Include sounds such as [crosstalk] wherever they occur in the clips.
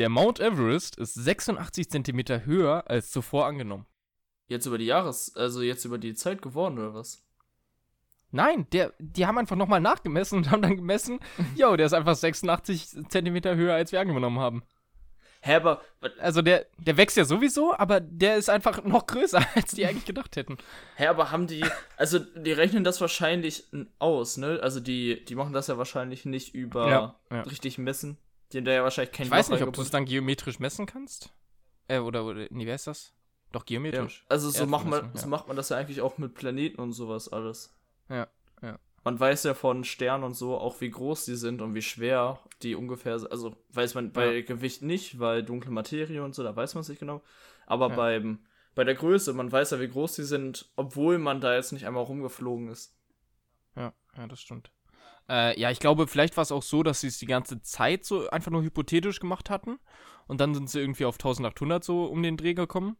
Der Mount Everest ist 86 Zentimeter höher als zuvor angenommen. Jetzt über die Jahres-, also jetzt über die Zeit geworden, oder was? Nein, der, die haben einfach nochmal nachgemessen und haben dann gemessen, [laughs] jo, der ist einfach 86 Zentimeter höher, als wir angenommen haben. Hä, aber. Also der, der wächst ja sowieso, aber der ist einfach noch größer, [laughs] als die eigentlich gedacht hätten. Hä, aber haben die. Also die rechnen das wahrscheinlich aus, ne? Also die, die machen das ja wahrscheinlich nicht über Ja, ja. richtig messen. Haben da ja wahrscheinlich kein Ich weiß Loch nicht, ob du es dann geometrisch messen kannst. Äh, oder, oder, nee, wer ist das? Doch, ja. geometrisch. Also so macht, man, Erdmessung, so ja. macht man das ja eigentlich auch mit Planeten und sowas alles. Ja, ja. Man weiß ja von Sternen und so auch, wie groß die sind und wie schwer die ungefähr sind. Also weiß man bei Gewicht nicht, weil dunkle Materie und so, da weiß man es nicht genau. Aber Ja. beim, bei der Größe, man weiß ja, wie groß die sind, obwohl man da jetzt nicht einmal rumgeflogen ist. Ja, ja, das stimmt. Äh, ja, ich glaube, vielleicht war es auch so, dass sie es die ganze Zeit so einfach nur hypothetisch gemacht hatten. Und dann sind sie irgendwie auf 1800 so um den Dreh gekommen.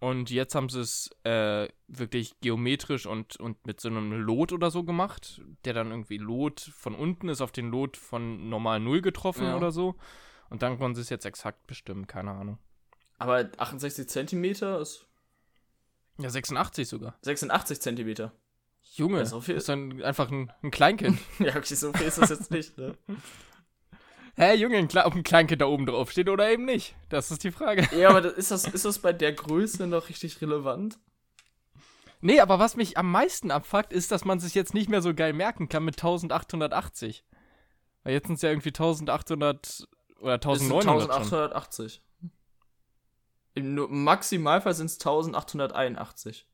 Und jetzt haben sie es äh, wirklich geometrisch und, und mit so einem Lot oder so gemacht, der dann irgendwie Lot von unten ist auf den Lot von normal Null getroffen Ja. oder so. Und dann konnten sie es jetzt exakt bestimmen, keine Ahnung. Aber 68 Zentimeter ist Ja, 86 sogar. 86 Zentimeter. Junge, so viel- ist dann einfach ein, ein Kleinkind. [laughs] Ja, okay, so viel ist das jetzt nicht, ne? [laughs] Hä, Junge, ein Kle- ob ein Kleinkind da oben drauf steht oder eben nicht? Das ist die Frage. Ja, aber ist, das, ist das bei der Größe noch richtig relevant? Nee, aber was mich am meisten abfuckt, ist, dass man sich jetzt nicht mehr so geil merken kann mit 1880. Weil jetzt sind es ja irgendwie 1800 oder Das sind 1900 schon. 1880. Im Nu- im Maximalfall sind es 1881.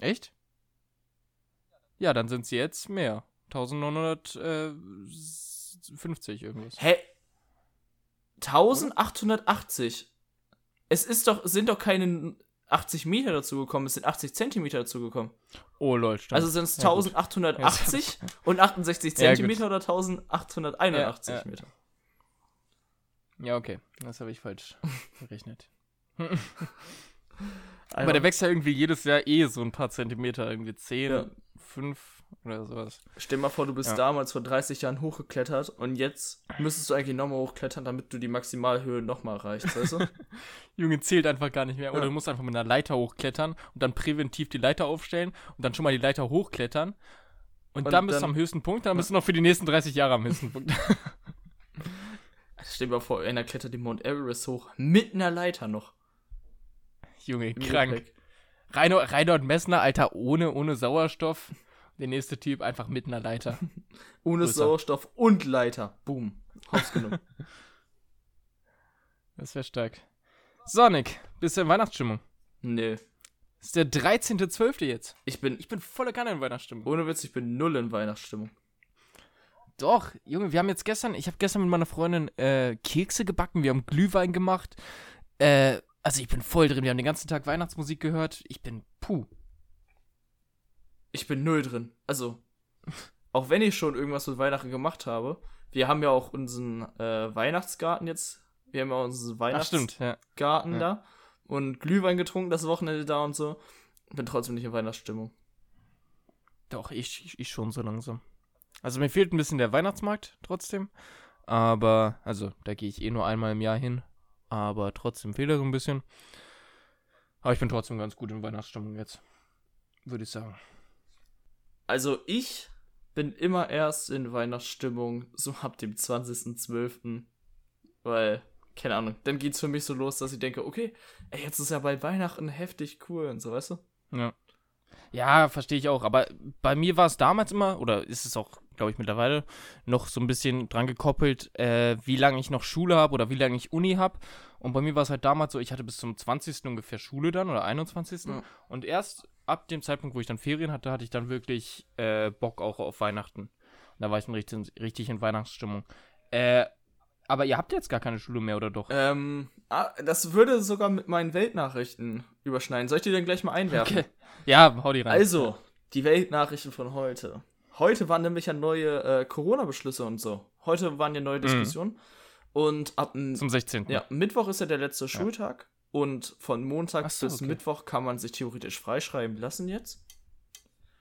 Echt? Ja, dann sind sie jetzt mehr. 1950 irgendwas. Hä? 1880? Es ist doch, sind doch keine 80 Meter dazugekommen, es sind 80 Zentimeter dazugekommen. Oh lol, stimmt. Also sind es Ja, gut. 1880 und 68 Ja, gut. Zentimeter oder 1881 Ja, ja. Meter? Ja, okay. Das habe ich falsch gerechnet. [laughs] Also, Aber der wächst ja irgendwie jedes Jahr eh so ein paar Zentimeter. Irgendwie 10, Ja. 5 oder sowas. Stell dir mal vor, du bist Ja. damals vor 30 Jahren hochgeklettert und jetzt müsstest du eigentlich nochmal hochklettern, damit du die Maximalhöhe nochmal erreichst, weißt du? [laughs] Junge zählt einfach gar nicht mehr. Oder Ja. du musst einfach mit einer Leiter hochklettern und dann präventiv die Leiter aufstellen und dann schon mal die Leiter hochklettern. Und, Und dann bist du dann- am höchsten Punkt, dann bist du noch für die nächsten 30 Jahre am höchsten Punkt. [laughs] Stell dir mal vor, einer klettert den Mount Everest hoch, mit einer Leiter noch. Junge, krank. Reinhold, Reinhold Messner, Alter, ohne, ohne Sauerstoff. Der nächste Typ einfach mit einer Leiter. [laughs] Ohne Größer. Sauerstoff und Leiter. Boom. Hops genommen. [laughs] Das wäre stark. Sonic, bist du in Weihnachtsstimmung? nee. Ist der 13.12. jetzt. Ich bin, Ich bin voller Kanne in Weihnachtsstimmung. ohne Witz, ich bin null in Weihnachtsstimmung. Doch, Junge, wir haben jetzt gestern, ich habe gestern mit meiner Freundin äh, Kekse gebacken, wir haben Glühwein gemacht. Äh, also ich bin voll drin, wir haben den ganzen Tag Weihnachtsmusik gehört. Ich bin puh. Ich bin null drin. Also, auch wenn ich schon irgendwas mit Weihnachten gemacht habe, wir haben ja auch unseren äh, Weihnachtsgarten jetzt. Wir haben ja unseren Ach, Weihnachtsgarten stimmt, ja. da und Glühwein getrunken das Wochenende da und so. Bin trotzdem nicht in Weihnachtsstimmung. Doch, ich, ich, ich schon so langsam. Also mir fehlt ein bisschen der Weihnachtsmarkt trotzdem. Aber, also da gehe ich eh nur einmal im Jahr hin. Aber trotzdem fehlt er so ein bisschen. Aber ich bin trotzdem ganz gut in Weihnachtsstimmung jetzt. Würde ich sagen. Also ich bin immer erst in Weihnachtsstimmung so ab dem 20.12. Weil, keine Ahnung, dann geht's für mich so los, dass ich denke, okay, ey, jetzt ist ja bald Weihnachten heftig cool und so, weißt du? Ja. Ja, verstehe ich auch. Aber bei mir war es damals immer, oder ist es auch, glaube ich, mittlerweile, noch so ein bisschen dran gekoppelt, äh, wie lange ich noch Schule habe oder wie lange ich Uni habe. Und bei mir war es halt damals so, ich hatte bis zum 20. ungefähr Schule dann oder 21. Ja. Und erst ab dem Zeitpunkt, wo ich dann Ferien hatte, hatte ich dann wirklich äh, Bock auch auf Weihnachten. Da war ich dann richtig, richtig in Weihnachtsstimmung. Äh, aber ihr habt jetzt gar keine Schule mehr, oder doch? Ähm, ah, das würde sogar mit meinen Weltnachrichten überschneiden. Soll ich die denn gleich mal einwerfen? Okay. Ja, hau die rein. Also, die Weltnachrichten von heute. Heute waren nämlich ja neue äh, Corona-Beschlüsse und so. Heute waren ja neue Diskussionen. Und ab dem Zum 16. ja, Mittwoch ist ja der letzte Schultag. Und von Montag so, bis okay. Mittwoch kann man sich theoretisch freischreiben lassen jetzt.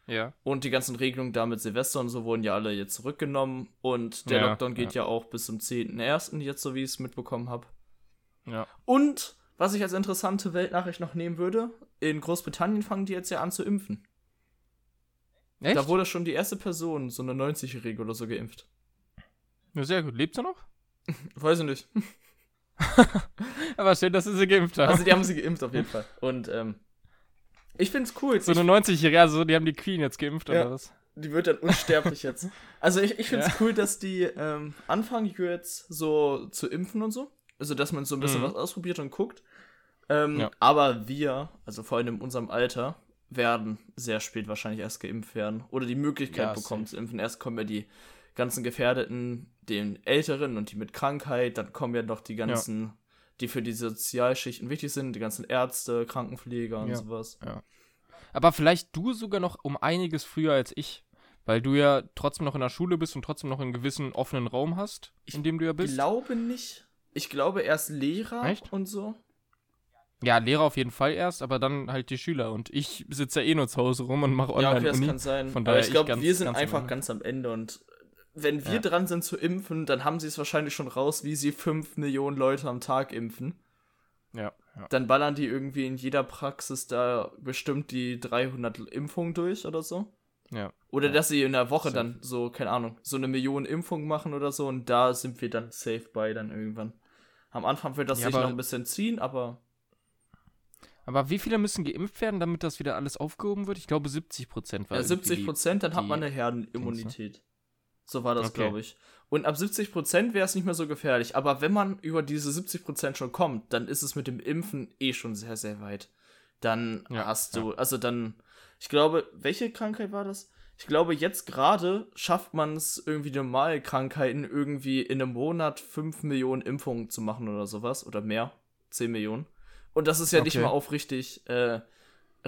Ja. Und die ganzen Regelungen da mit Silvester und so wurden ja alle jetzt zurückgenommen. Und der Ja, Lockdown geht ja. auch bis zum 10.01. jetzt, so wie ich es mitbekommen habe. Ja. Und was ich als interessante Weltnachricht noch nehmen würde, in Großbritannien fangen die jetzt ja an zu impfen. Echt? Da wurde schon die erste Person, so eine 90-Jährige oder so, geimpft. ja, sehr gut. Lebt sie noch? [laughs] Weiß ich nicht. [laughs] Aber schön, dass sie sie geimpft haben. Also die haben sie geimpft auf jeden Fall. Und ähm, ich find's cool. so eine 90-Jährige, also die haben die Queen jetzt geimpft Ja. oder was? die wird dann unsterblich jetzt. [laughs] Also ich, ich find's Ja. cool, dass die ähm, anfangen jetzt so zu impfen und so. Also dass man so ein bisschen Mhm. was ausprobiert und guckt. Ähm, Ja. Aber wir, also vor allem in unserem Alter, werden sehr spät wahrscheinlich erst geimpft werden. Oder die Möglichkeit bekommen zu impfen. Erst kommen ja die ganzen Gefährdeten, den Älteren und die mit Krankheit. Dann kommen ja noch die ganzen, die für die Sozialschichten wichtig sind. Die ganzen Ärzte, Krankenpfleger und Ja. sowas. Aber vielleicht du sogar noch um einiges früher als ich. Weil du ja trotzdem noch in der Schule bist und trotzdem noch einen gewissen offenen Raum hast, in dem du ja Ich bist. glaube nicht. Ich glaube erst Lehrer Echt? und so. Ja, Lehrer auf jeden Fall erst, aber dann halt die Schüler. Und ich sitze ja eh nur zu Hause rum und mache ja, okay, das kann sein. Von Aber daher ich ich glaube, wir sind ganz einfach ganz am Ende und wenn wir Ja. dran sind zu impfen, dann haben sie es wahrscheinlich schon raus, wie sie 5 Millionen Leute am Tag impfen. ja, ja. Dann ballern die irgendwie in jeder Praxis da bestimmt die 300 Impfungen durch oder so. ja. Oder Ja. dass sie in der Woche Safe. dann so, keine Ahnung, so eine Million Impfungen machen oder so und da sind wir dann safe bei dann irgendwann. Am Anfang wird das sich noch ein bisschen ziehen, aber Aber wie viele müssen geimpft werden, damit das wieder alles aufgehoben wird? Ich glaube 70 Prozent Ja, irgendwie 70 Prozent, dann hat man eine Herdenimmunität. So war das, Okay. glaube ich. Und ab 70 Prozent wäre es nicht mehr so gefährlich. Aber wenn man über diese 70 Prozent schon kommt, dann ist es mit dem Impfen eh schon sehr, sehr weit. Dann Ja, hast du, also dann, ich glaube, welche Krankheit war das? Ich glaube, jetzt gerade schafft man es irgendwie normale Krankheiten irgendwie in einem Monat 5 Millionen Impfungen zu machen oder sowas. Oder mehr. 10 Millionen. Und das ist ja nicht Okay. mal auf richtig, äh,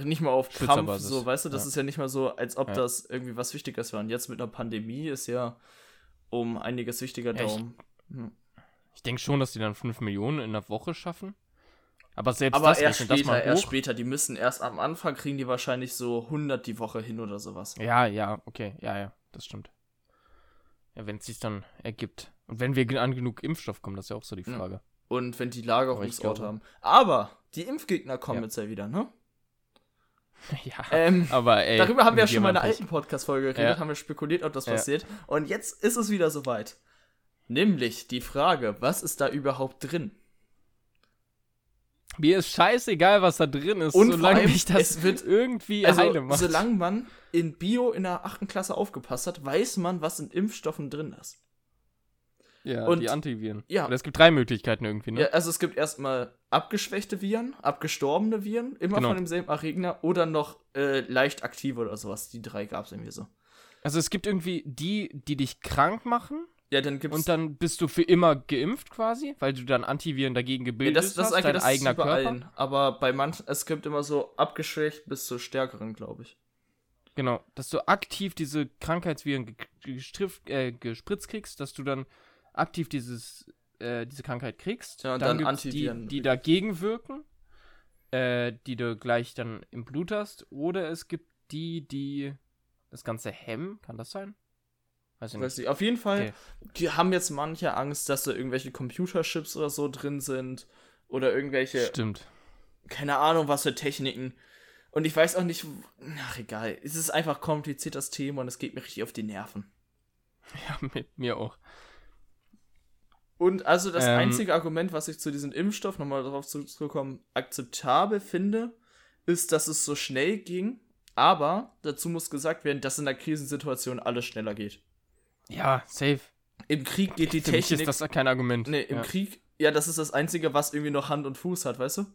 nicht mal auf Schützerbasis. so, weißt du, das Ja. ist ja nicht mal so, als ob Ja. das irgendwie was Wichtiges war. Und jetzt mit einer Pandemie ist ja um einiges wichtiger Ja, ich- darum. Hm. Ich denke schon, dass die dann 5 Millionen in der Woche schaffen. Aber selbst Aber das erst rechnet das später, mal erst hoch. später. Die müssen erst am Anfang kriegen die wahrscheinlich so 100 die Woche hin oder sowas. Ja, ja, okay, ja, ja, das stimmt. Ja, wenn es sich dann ergibt. Und wenn wir an genug Impfstoff kommen, das ist ja auch so die. Frage. Und wenn die ich Lagerungsort haben. Aber die Impfgegner kommen jetzt ja wieder, ne? [laughs] ja, Ähm, aber ey. darüber haben wir ja schon mal in einer alten Podcast-Folge geredet, Ja. haben wir spekuliert, ob das Ja. passiert. Und jetzt ist es wieder soweit. Nämlich die Frage, was ist da überhaupt drin? Mir ist scheißegal, was da drin ist, Und solange allem, mich das es wird- irgendwie Also, heile macht. solange man in Bio in der achten Klasse aufgepasst hat, weiß man, was in Impfstoffen drin ist. Ja, und- die Antiviren. ja. Oder es gibt drei Möglichkeiten irgendwie, ne? Ja, also es gibt erstmal abgeschwächte Viren, abgestorbene Viren, immer Genau. von demselben Erreger oder noch äh, leicht aktive oder sowas. Die drei gab es irgendwie so. Also es gibt irgendwie die, die dich krank machen Ja, dann gibt's und dann bist du für immer geimpft quasi, weil du dann Antiviren dagegen ja, gebildet das, das hast, ist eigentlich dein das eigener Körper. allen. Aber bei manchen, es gibt immer so abgeschwächt bis zu stärkeren, glaube ich. Genau, dass du aktiv diese Krankheitsviren äh, gespritzt kriegst, dass du dann aktiv dieses, äh, diese Krankheit kriegst. Ja, und dann gibt's Antiviren. Die, die dagegen wirken, äh, die du gleich dann im Blut hast. Oder es gibt die, die das Ganze hemmen. Kann das sein? Weiß ich Weiß nicht. nicht. Auf jeden Fall, Okay. die haben jetzt manche Angst, dass da irgendwelche Computerchips oder so drin sind. Oder irgendwelche, Stimmt. keine Ahnung, was für Techniken. Und ich weiß auch nicht, ach egal. Es ist einfach kompliziert das Thema und es geht mir richtig auf die Nerven. [laughs] Ja, mit mir auch. Und also das Ähm. einzige Argument, was ich zu diesem Impfstoff, nochmal darauf zurückzukommen, akzeptabel finde, ist, dass es so schnell ging. Aber dazu muss gesagt werden, dass in der Krisensituation alles schneller geht. Ja, safe. Im Krieg geht die Für mich Technik. ist das kein Argument. nee, im ja. Krieg, ja, das ist das Einzige, was irgendwie noch Hand und Fuß hat, weißt du?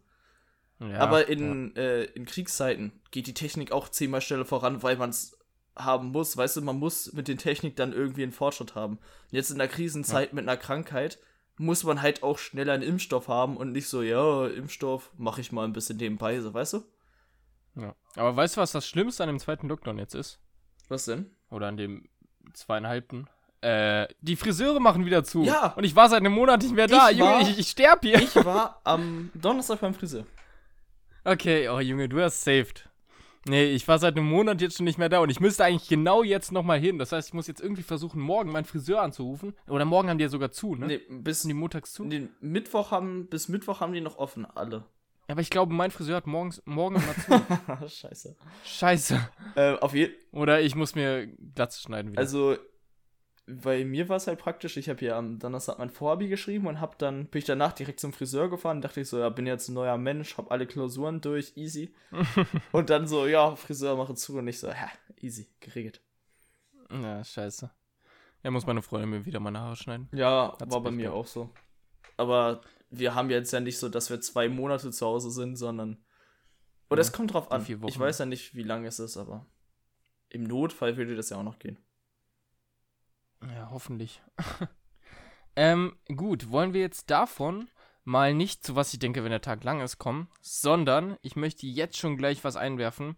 Ja, Aber ja. in, äh, in Kriegszeiten geht die Technik auch zehnmal schneller voran, weil man es haben muss. Weißt du, man muss mit den Technik dann irgendwie einen Fortschritt haben. Und jetzt in der Krisenzeit mit einer Krankheit muss man halt auch schneller einen Impfstoff haben und nicht so, ja, Impfstoff mache ich mal ein bisschen nebenbei, so, weißt du? ja. Aber weißt du, was das Schlimmste an dem zweiten Lockdown jetzt ist? Was denn? Oder an dem zweieinhalbten? Äh, die Friseure machen wieder zu. Ja. Und ich war seit einem Monat nicht mehr da. Ich Junge, war- ich, ich sterb hier. Ich war am Donnerstag beim Friseur. Okay, oh Junge, du hast saved. Nee, ich war seit einem Monat jetzt schon nicht mehr da und ich müsste eigentlich genau jetzt nochmal hin. Das heißt, ich muss jetzt irgendwie versuchen, morgen meinen Friseur anzurufen. Oder morgen haben die ja sogar zu, ne? Nee, bis Sind die montags zu? den Mittwoch haben, bis Mittwoch haben die noch offen, alle. Ja, aber ich glaube, mein Friseur hat morgens, morgen immer zu. [laughs] Scheiße. Scheiße. Äh, auf jeden Oder ich muss mir Glatze schneiden wieder. Also, bei mir war es halt praktisch, ich habe ja am Donnerstag mein Vorhabi geschrieben und hab dann, bin ich danach direkt zum Friseur gefahren, dachte ich so, ja, bin jetzt ein neuer Mensch, hab alle Klausuren durch, easy. [laughs] und dann so, ja, Friseur mache zu und ich so, ja, easy, geregelt. ja, scheiße. Ja, muss meine Freundin mir wieder meine Haare schneiden. Ja, Hat's war bei mir gehabt. auch so. Aber wir haben jetzt ja nicht so, dass wir zwei Monate zu Hause sind, sondern. Oder Ja, es kommt drauf an. Ich weiß ja nicht, wie lange es ist, aber im Notfall würde das ja auch noch gehen. Ja, hoffentlich. [laughs] ähm, gut, wollen wir jetzt davon mal nicht zu was ich denke, wenn der Tag lang ist, kommen, sondern ich möchte jetzt schon gleich was einwerfen.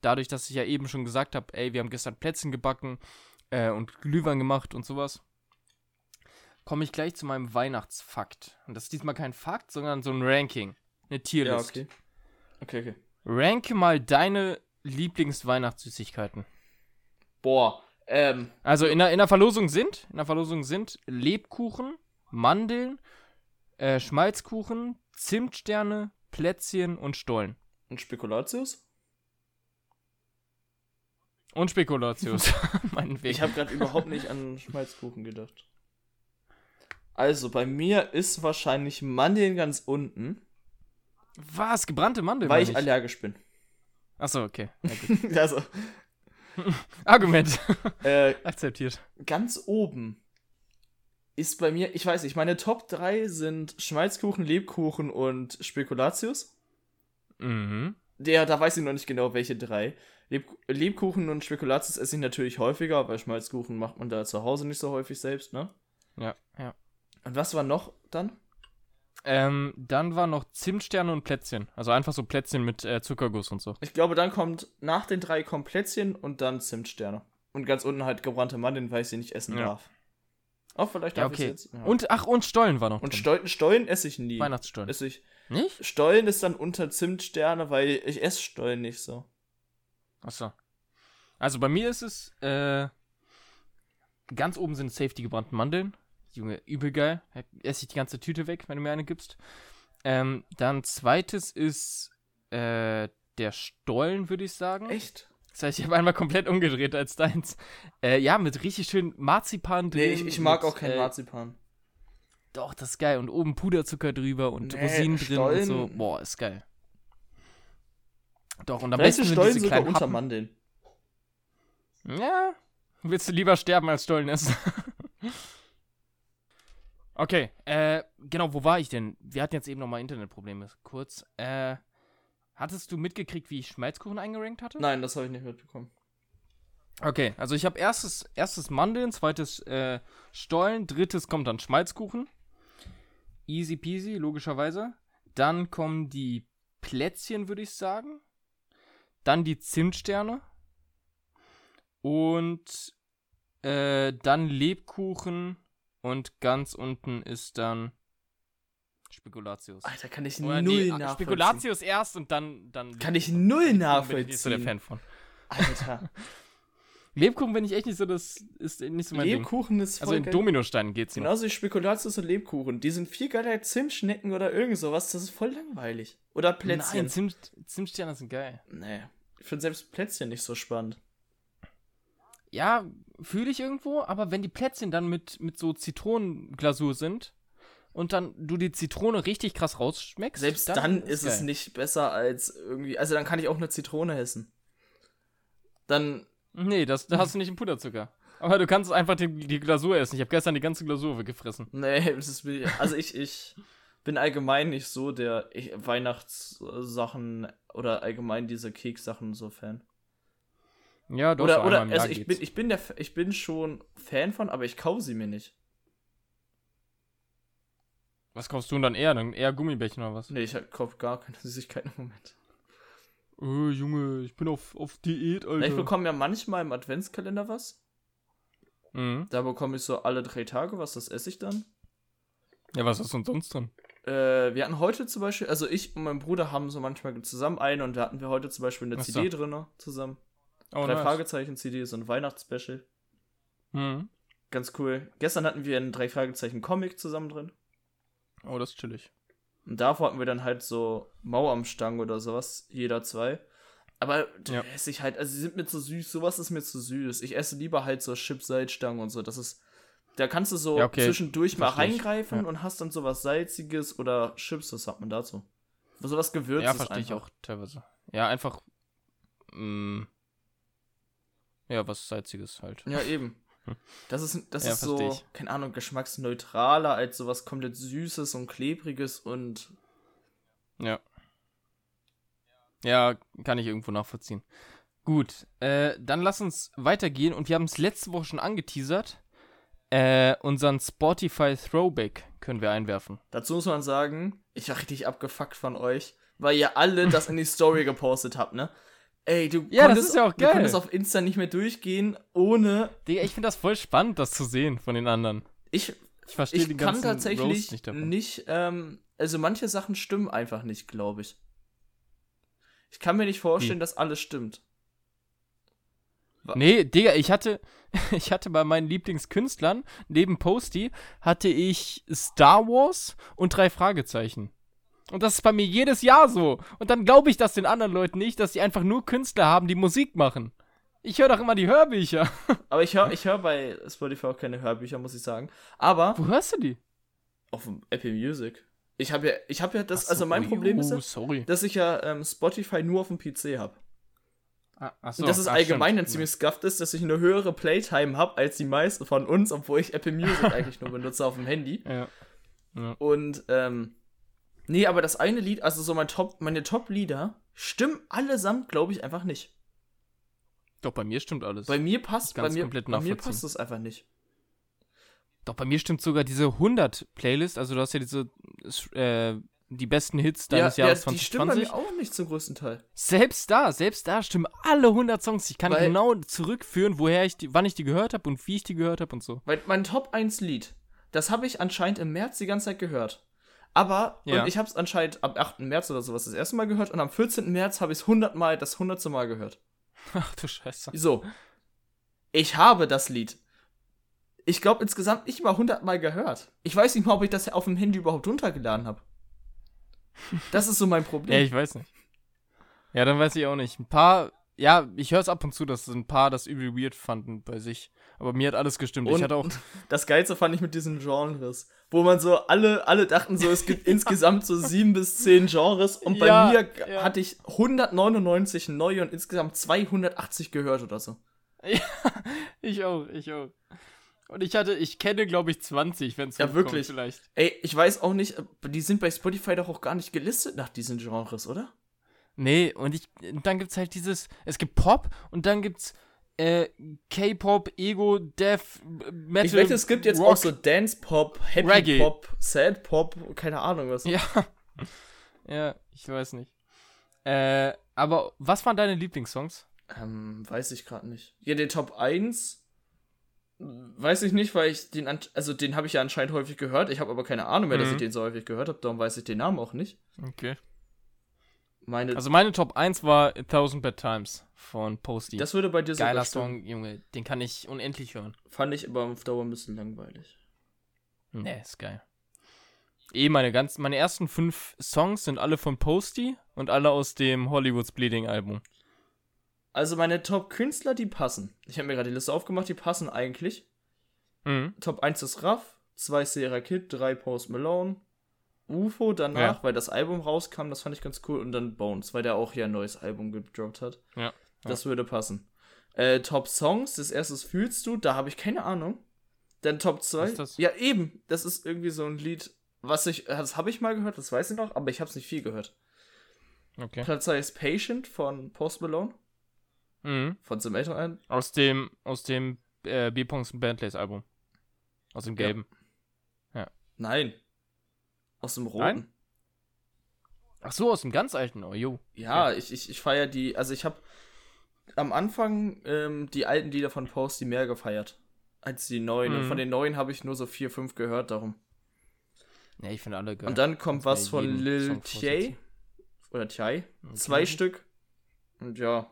Dadurch, dass ich ja eben schon gesagt habe, ey, wir haben gestern Plätzchen gebacken äh, und Glühwein gemacht und sowas, komme ich gleich zu meinem Weihnachtsfakt. Und das ist diesmal kein Fakt, sondern so ein Ranking. Eine Tierlist. Ja, okay. Okay, okay. Ranke mal deine Lieblingsweihnachtssüßigkeiten. Boah, ähm, Also in der, in der Verlosung sind, in der Verlosung sind Lebkuchen, Mandeln, äh, Schmalzkuchen, Zimtsterne, Plätzchen und Stollen. und Spekulatius? Und Spekulatius. [laughs] [laughs] Ich habe gerade überhaupt nicht an Schmalzkuchen gedacht. Also, bei mir ist wahrscheinlich Mandeln ganz unten, Was? Gebrannte Mandeln? weil meine ich allergisch bin. Achso, okay. Ja, [laughs] also, [laughs] Argument. äh, Akzeptiert. ganz oben ist bei mir, ich weiß nicht, meine Top 3 sind Schmalzkuchen, Lebkuchen und Spekulatius. Mhm. Der, da weiß ich noch nicht genau, welche drei. Leb Lebkuchen und Spekulatius esse ich natürlich häufiger, weil Schmalzkuchen macht man da zu Hause nicht so häufig selbst, ne? Ja, ja. Und was war noch dann? Ähm, dann war noch Zimtsterne und Plätzchen. Also einfach so Plätzchen mit äh, Zuckerguss und so. Ich glaube, dann kommt nach den drei kommt Plätzchen und dann Zimtsterne. Und ganz unten halt gebrannte Mandeln, weil ich sie nicht essen Ja. darf. Auch vielleicht Ja, darf ich okay. jetzt. Ja. Und, ach, und Stollen war noch und. Stollen, Stollen esse ich nie. Weihnachtsstollen. Esse ich. Nicht? Stollen ist dann unter Zimtsterne, weil ich esse Stollen nicht so. Achso. Also bei mir ist es, äh, ganz oben sind safe die gebrannten Mandeln. Junge, übel geil. Esse ich die ganze Tüte weg, wenn du mir eine gibst. Ähm, dann zweites ist, äh, der Stollen, würde ich sagen. Echt? Das heißt, ich habe einmal komplett umgedreht als deins. Äh, ja, mit richtig schön Marzipan drin. Nee, ich, ich mag mit, auch kein äh, Marzipan. Doch, das ist geil. Und oben Puderzucker drüber und Nee, Rosinen drin und Stollen- so. Boah, ist geil. Doch, und am besten ist sind Stollen diese kleinen unter Happen. Mandeln. Ja, willst du lieber sterben als Stollen essen? [laughs] okay, äh, genau, wo war ich denn? Wir hatten jetzt eben nochmal Internetprobleme, kurz. Äh, hattest du mitgekriegt, wie ich Schmalzkuchen eingerankt hatte? Nein, das habe ich nicht mitbekommen. Okay, also ich habe erstes, erstes Mandeln, zweites äh, Stollen, drittes kommt dann Schmalzkuchen. Easy peasy, logischerweise. Dann kommen die Plätzchen, würde ich sagen. Dann die Zimtsterne. Und äh, dann Lebkuchen. Und ganz unten ist dann Spekulatius. Alter, kann ich Oder null nee, nachvollziehen. Spekulatius erst und dann. dann Kann ich null Bin ich nicht so der nachvollziehen. Fan von. Alter. [laughs] Lebkuchen bin ich echt nicht so, das ist nicht so mein Ding. Lebkuchen ist voll Also in geil. Dominosteinen geht's noch. Genauso wie Spekulatius und Lebkuchen. Die sind viel geiler als Zimtschnecken oder irgend sowas. Das ist voll langweilig. Oder Plätzchen. Nein, Zimt, Zimtsterne sind geil. nee. Ich finde selbst Plätzchen nicht so spannend. Ja, fühle ich irgendwo, aber wenn die Plätzchen dann mit, mit so Zitronenglasur sind und dann du die Zitrone richtig krass rausschmeckst, Selbst dann, ist es geil. nicht besser als irgendwie. Also dann kann ich auch eine Zitrone essen. Dann. Nee, das, da hast du nicht im Puderzucker. Aber du kannst einfach die, die Glasur essen. Ich habe gestern die ganze Glasur weggefressen. Nee, [laughs] das ist. Also ich, ich bin allgemein nicht so der Weihnachtssachen oder allgemein diese Kekssachen so Fan. Ja, doch, oder oder also ich geht's. bin, ich bin der ich bin schon Fan von, aber ich kaufe sie mir nicht. Was kaufst du denn dann eher? Dann eher Gummibärchen oder was? Nee, ich kaufe gar keine [laughs] Süßigkeiten im Moment. Oh, Junge, ich bin auf, auf Diät, Alter. Ich bekomme ja manchmal im Adventskalender was. mhm. Da bekomme ich so alle drei Tage was, das esse ich dann. Ja, was ist denn sonst drin? Äh, wir hatten heute zum Beispiel, also ich und mein Bruder haben so manchmal zusammen eine und da hatten wir heute zum Beispiel eine so. CD drin zusammen. Oh, Drei nice. Fragezeichen CD, so ein Weihnachtsspecial. Mhm. Ganz cool. Gestern hatten wir einen Drei Fragezeichen Comic zusammen drin. Oh, das ist chillig. Und davor hatten wir dann halt so Mauermstangen oder sowas, jeder zwei. Aber da Ja. esse ich halt, also sie sind mir zu süß, sowas ist mir zu süß. Ich esse lieber halt so Chips-Salzstangen und so. Das ist, da kannst du so Ja, okay. zwischendurch mal reingreifen Ja. und hast dann sowas Salziges oder Chips, was sagt man dazu? Sowas Gewürzes. ja, verstehe ich einfach. auch teilweise. Ja, einfach. mh, ja, was Salziges halt. Ja, eben. [laughs] Das ist, das Ja, ist so, ich. keine Ahnung, geschmacksneutraler als sowas komplett Süßes und Klebriges und Ja. Ja, kann ich irgendwo nachvollziehen. Gut, äh, dann lass uns weitergehen und wir haben es letzte Woche schon angeteasert. Äh, unseren Spotify Throwback können wir einwerfen. Dazu muss man sagen, ich war richtig abgefuckt von euch, weil ihr alle das in die Story gepostet habt, ne? Ey, du Ja, das konntest, ist ja auch du geil. konntest auf Insta nicht mehr durchgehen, ohne. Digga, ich finde das voll spannend, das zu sehen von den anderen. Ich, Ich verstehe ich den kann ganzen tatsächlich Roast nicht, nicht davon. ähm, also manche Sachen stimmen einfach nicht, glaube ich. Ich kann mir nicht vorstellen, Wie? dass alles stimmt. Nee, Digga, ich hatte, [laughs] ich hatte bei meinen Lieblingskünstlern, neben Posty, hatte ich Star Wars und drei Fragezeichen. Und das ist bei mir jedes Jahr so. Und dann glaube ich das den anderen Leuten nicht, dass die einfach nur Künstler haben, die Musik machen. Ich höre doch immer die Hörbücher. [laughs] Aber ich höre ich hör bei Spotify auch keine Hörbücher, muss ich sagen. Aber Wo hörst du die? auf dem Apple Music. Ich habe ja, ich habe ja das, so, also mein ui, Problem ist, oh, ja, sorry. dass ich ja ähm, Spotify nur auf dem PC habe. Ah, ach Und dass es allgemein dann ziemlich scuffed ist, dass ich eine höhere Playtime habe als die meisten von uns, obwohl ich Apple Music [laughs] eigentlich nur benutze auf dem Handy. Ja. Und, ähm, nee, aber das eine Lied, also so mein Top, meine Top-Lieder, stimmen allesamt, glaube ich, einfach nicht. Doch, bei mir stimmt alles. Bei mir passt, bei Ganz mir, komplett bei mir passt das einfach nicht. Doch, bei mir stimmt sogar diese 100-Playlist. Also, du hast ja diese, äh, die besten Hits deines ja, Jahres ja, die stimmen bei 2020. mir auch nicht zum größten Teil. Selbst da, selbst da stimmen alle 100 Songs. Ich kann Weil- genau zurückführen, woher ich die, wann ich die gehört habe und wie ich die gehört habe und so. Weil mein Top 1 Lied, das habe ich anscheinend im März die ganze Zeit gehört. Aber, Ja. und ich habe es anscheinend am 8. März oder sowas das erste Mal gehört und am 14. März habe ich es 100 Mal, das 100. Mal gehört. Ach du Scheiße. So. Ich habe das Lied. Ich glaube insgesamt nicht mal 100 Mal gehört. Ich weiß nicht mal, ob ich das auf dem Handy überhaupt runtergeladen habe. Das ist so mein Ja, Problem. ich weiß nicht. Ja, dann weiß ich auch nicht. Ein paar, ja, ich höre es ab und zu, dass ein paar das übel weird fanden bei sich. Aber mir hat alles gestimmt. Und ich hatte auch. [laughs] das Geilste fand ich mit diesen Genres, wo man so alle, alle dachten so, es gibt [laughs] insgesamt so sieben bis zehn Genres und bei Ja, mir ja. hatte ich 199 neue und insgesamt 280 gehört oder so. [laughs] Ich auch, ich auch. Und ich hatte, ich kenne, glaube ich, 20, wenn es Ja, wirklich. vielleicht. Ey, ich weiß auch nicht, die sind bei Spotify doch auch gar nicht gelistet nach diesen Genres, oder? Nee, und ich, dann gibt's halt dieses, es gibt Pop und dann gibt's äh, K-Pop, Ego, Death, Metal. Ich wette, es gibt jetzt Rock. auch so Dance Pop, Happy Reggae. Pop, Sad Pop, keine Ahnung was. Ja. [laughs] ja, ich weiß nicht. Äh, aber was waren deine Lieblingssongs? Ähm, weiß ich gerade nicht. Ja, den Top 1 weiß ich nicht, weil ich den, also den habe ich ja anscheinend häufig gehört. Ich habe aber keine Ahnung mehr, dass Mhm. ich den so häufig gehört habe, darum weiß ich den Namen auch nicht. Okay. Meine, Also meine Top 1 war A Thousand Bad Times von Posty. das würde bei dir sogar Geiler stimmen. Song, Junge. Den kann ich unendlich hören. Fand ich aber auf Dauer ein bisschen langweilig. Nee, ist geil. Eh, meine ganz, meine ersten fünf Songs sind alle von Posty und alle aus dem Hollywood's Bleeding Album. Also meine Top-Künstler, die passen. Ich habe mir gerade die Liste aufgemacht, die passen eigentlich. Mhm. Top 1 ist Raff, 2 Sierra Kid, 3 Post Malone, UFO danach, Ja. weil das Album rauskam, das fand ich ganz cool. Und dann Bones, weil der auch hier ein neues Album gedroppt hat. Ja. Das würde passen. Äh, Top Songs, das erste Fühlst du, da habe ich keine Ahnung. Dann Top 2. Was ist das? Ja, eben. Das ist irgendwie so ein Lied, was ich, das habe ich mal gehört, das weiß ich noch, aber ich habe es nicht viel gehört. Okay. Platz 2 ist Patient von Post Malone, Mhm. von Some Alien. Aus dem, aus dem äh, B-Pongs Bandlays Album. Aus dem Ja. gelben. Nein. Aus dem Roten. Nein? Ach so, aus dem ganz alten. Oh, jo. Ja, ich, ich, ich feiere die, also ich habe am Anfang ähm, die alten Lieder von Posty mehr gefeiert als die neuen. Und Mhm. von den neuen habe ich nur so vier, fünf gehört, darum. Ja, ich finde alle geil. Und dann kommt Kannst was von Lil Thier. Oder Thier. Okay. Zwei Stück. Und ja.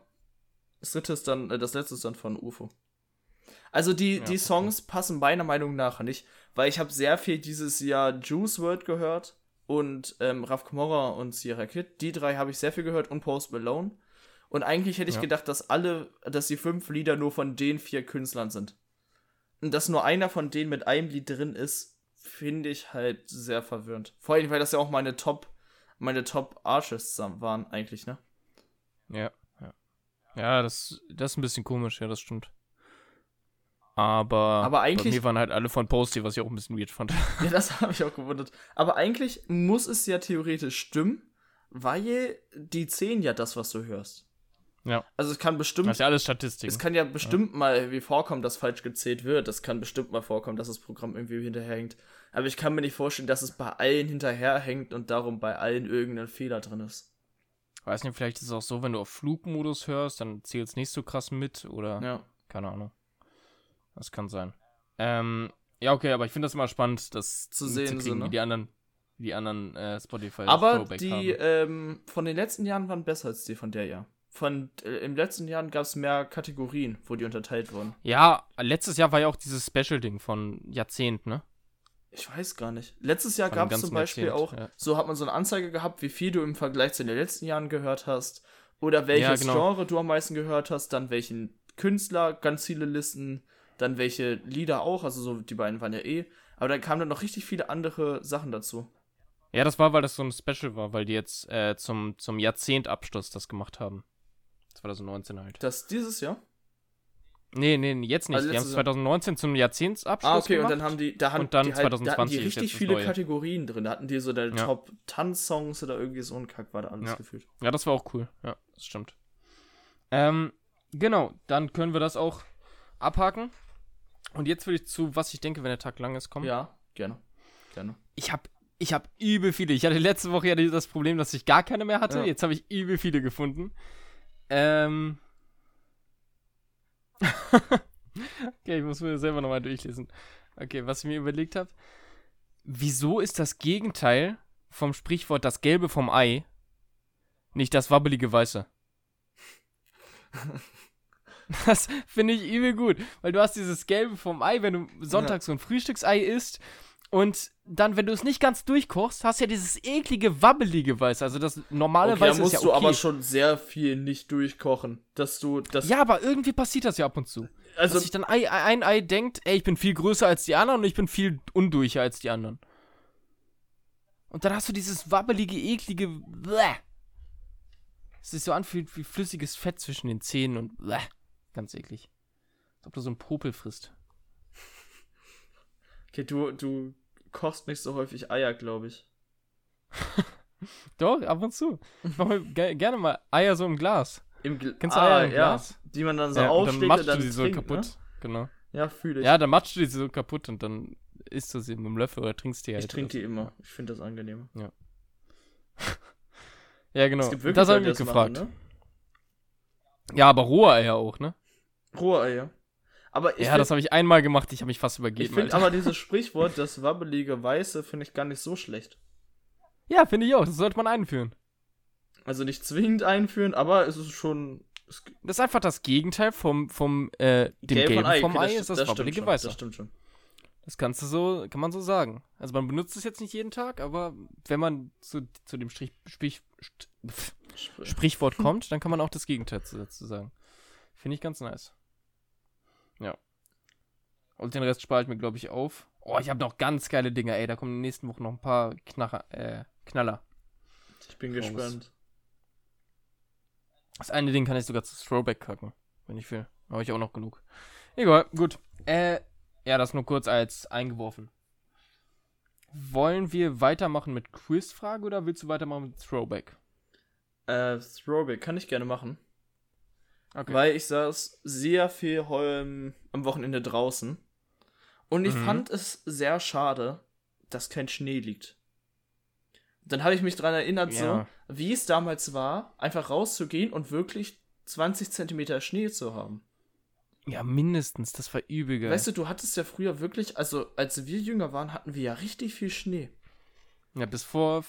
Das dritte ist dann, äh, das letzte ist dann von UFO. Also die, Ja, die okay. Songs passen meiner Meinung nach nicht, weil ich habe sehr viel dieses Jahr Juice World gehört und ähm, Raf Kamora und Sierra Kid. Die drei habe ich sehr viel gehört und Post Malone. Und eigentlich hätte ich Ja. gedacht, dass alle, dass die fünf Lieder nur von den vier Künstlern sind. Und dass nur einer von denen mit einem Lied drin ist, finde ich halt sehr verwirrend. Vor allem, weil das ja auch meine Top, meine Top Artists waren eigentlich, ne? Ja, ja. Ja, das, das ist ein bisschen komisch, ja, das stimmt. Aber, Aber eigentlich- bei mir waren halt alle von Posty, was ich auch ein bisschen weird fand. [laughs] Ja, das habe ich auch gewundert. Aber eigentlich muss es ja theoretisch stimmen, weil die zählen ja das, was du hörst. Ja. Also es kann bestimmt, Das ist ja alles Statistiken. es kann ja bestimmt mal irgendwie vorkommen, dass falsch gezählt wird. Es kann bestimmt mal vorkommen, dass das Programm irgendwie hinterherhängt. Aber ich kann mir nicht vorstellen, dass es bei allen hinterherhängt und darum bei allen irgendein Fehler drin ist. Weiß nicht, vielleicht ist es auch so, wenn du auf Flugmodus hörst, dann zählt es nicht so krass mit oder Ja. keine Ahnung. Das kann sein. Ähm, ja, okay, aber ich finde das immer spannend, das Zu sehen, so, ne? wie die anderen, die anderen äh, Spotify Aber Throwback die ähm, von den letzten Jahren waren besser als die von der Jahr. Von äh, im letzten Jahren gab es mehr Kategorien, wo die unterteilt wurden. Ja, letztes Jahr war ja auch dieses Special-Ding von Jahrzehnt, ne? Ich weiß gar nicht. Letztes Jahr gab es zum Beispiel Jahrzehnt, auch, ja. so hat man so eine Anzeige gehabt, wie viel du im Vergleich zu den letzten Jahren gehört hast. Oder welches Ja, genau. Genre du am meisten gehört hast, dann welchen Künstler, ganz viele Listen, dann welche Lieder auch, also so die beiden waren ja eh. Aber dann kamen dann noch richtig viele andere Sachen dazu. Ja, das war, weil das so ein Special war, weil die jetzt äh, zum, zum Jahrzehntabschluss das gemacht haben. 2019 halt. Das dieses Jahr? Nee, nee, jetzt nicht. Also die haben es Jahr. 2019 zum Jahrzehntabschluss Ah, okay, gemacht. und dann haben die, da haben Und dann die halt, da hatten 2020 die ist jetzt richtig viele Neue. Kategorien drin. Da hatten die so deine Ja. Top-Tanz-Songs oder irgendwie so ein Kack war da alles Ja. gefühlt. Ja, das war auch cool. Ja, das stimmt. Ähm, genau, dann können wir das auch abhaken. Und jetzt würde ich zu, was ich denke, wenn der Tag lang ist, kommen. Ja, gerne. Gerne. Ich habe ich hab übel viele. Ich hatte letzte Woche ja das Problem, dass ich gar keine mehr hatte. Ja. Jetzt habe ich übel viele gefunden. Ähm. [laughs] okay, ich muss mir selber nochmal durchlesen. Okay, was ich mir überlegt habe. Wieso ist das Gegenteil vom Sprichwort das Gelbe vom Ei nicht das wabbelige Weiße? [laughs] [laughs] Das finde ich übel gut, weil du hast dieses Gelbe vom Ei, wenn du sonntags so ein Frühstücksei isst und dann, wenn du es nicht ganz durchkochst, hast du ja dieses eklige, wabbelige Weiß. Also das normale Okay, da Weiß musst ist ja du okay. aber schon sehr viel nicht durchkochen, dass du das ja, aber irgendwie passiert das ja ab und zu. also dass sich dann Ei, ein Ei denkt, ey, ich bin viel größer als die anderen und ich bin viel undurcher als die anderen. Und dann hast du dieses wabbelige, eklige Bäh. Es sich so anfühlt wie flüssiges Fett zwischen den Zähnen und Bäh. Ganz eklig. Als ob du so einen Popel frisst. [laughs] okay, du du kochst nicht so häufig Eier, glaube ich. [laughs] Doch, ab und zu. Ich mache ge gerne mal Eier so im Glas. Im Gl Kennst du ah, Eier im ja, Glas? die man dann so Ja, und aufschlägt dann und matschst dann du sie so trinkt, kaputt. Ne? Genau. Ja, fühle ich. Ja, dann matschst du die so kaputt und dann isst du sie mit dem Löffel oder trinkst die halt. ich trinke die immer. Ich finde das angenehmer. so. [laughs] Ja, genau. Es gibt wirklich das habe ich mich das machen, gefragt. ne? Ja, aber rohe Eier auch, ne? Rohe Eier. Aber ich ja, find- das habe ich einmal gemacht, ich habe mich fast ich übergeben. finde Alter. aber [laughs] dieses Sprichwort, das wabbelige Weiße, finde ich gar nicht so schlecht. Ja, finde ich auch. Das sollte man einführen. Also nicht zwingend einführen, aber es ist schon. Es, Das ist einfach das Gegenteil vom, vom äh, dem Gelb Gelben Ei, vom okay, Ei, ist das, stimmt wabbelige schon, Weiße. Das stimmt schon. Das kannst du so, kann man so sagen. Also man benutzt es jetzt nicht jeden Tag, aber wenn man zu, zu dem Strich, Sprich, St- pf, Spr- Sprichwort kommt, dann kann man auch das Gegenteil zu- dazu sagen. Finde ich ganz nice. Ja. Und den Rest spare ich mir, glaube ich, auf. Oh, ich habe noch ganz geile Dinger, ey. Da kommen in den nächsten Wochen noch ein paar Knacher, äh, Knaller. Ich bin Raus. gespannt. Das eine Ding kann ich sogar zu Throwback kacken, wenn ich will. Habe ich auch noch genug. Egal, gut. Äh, ja, das nur kurz als eingeworfen. Wollen wir weitermachen mit Quizfrage oder willst du weitermachen mit Throwback? Äh, Throwback kann ich gerne machen. Okay. Weil ich saß sehr viel ähm, am Wochenende draußen. Und ich Mhm. fand es sehr schade, dass kein Schnee liegt. Dann habe ich mich dran erinnert, Ja. so, wie es damals war, einfach rauszugehen und wirklich 20 Zentimeter Schnee zu haben. Ja, mindestens. Das war übel geil. Weißt du, du hattest ja früher wirklich, also als wir jünger waren, hatten wir ja richtig viel Schnee. Ja, bis vor